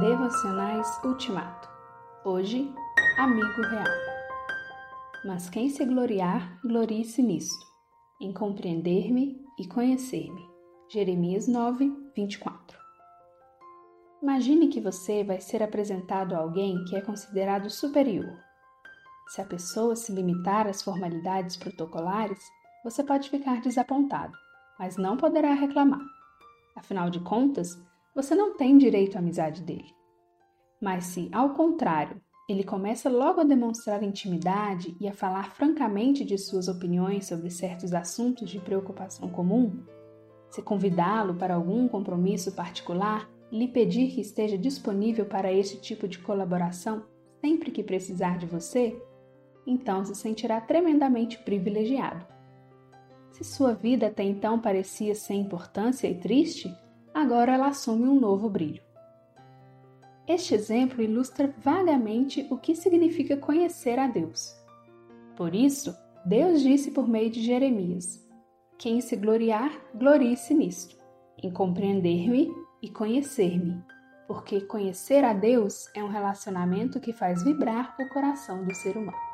Devocionais Ultimato. Hoje, Amigo Real. Mas quem se gloriar, glorie-se nisto, em compreender-me e conhecer-me. Jeremias 9, 24. Imagine que você vai ser apresentado a alguém que é considerado superior. Se a pessoa se limitar às formalidades protocolares, você pode ficar desapontado, mas não poderá reclamar. Afinal de contas, você não tem direito à amizade dele. Mas se, ao contrário, ele começa logo a demonstrar intimidade e a falar francamente de suas opiniões sobre certos assuntos de preocupação comum, se convidá-lo para algum compromisso particular lhe pedir que esteja disponível para esse tipo de colaboração sempre que precisar de você, então se sentirá tremendamente privilegiado. Se sua vida até então parecia sem importância e triste, agora ela assume um novo brilho. Este exemplo ilustra vagamente o que significa conhecer a Deus. Por isso, Deus disse por meio de Jeremias: Quem se gloriar, glorie-se nisto, em compreender-me e conhecer-me, porque conhecer a Deus é um relacionamento que faz vibrar o coração do ser humano.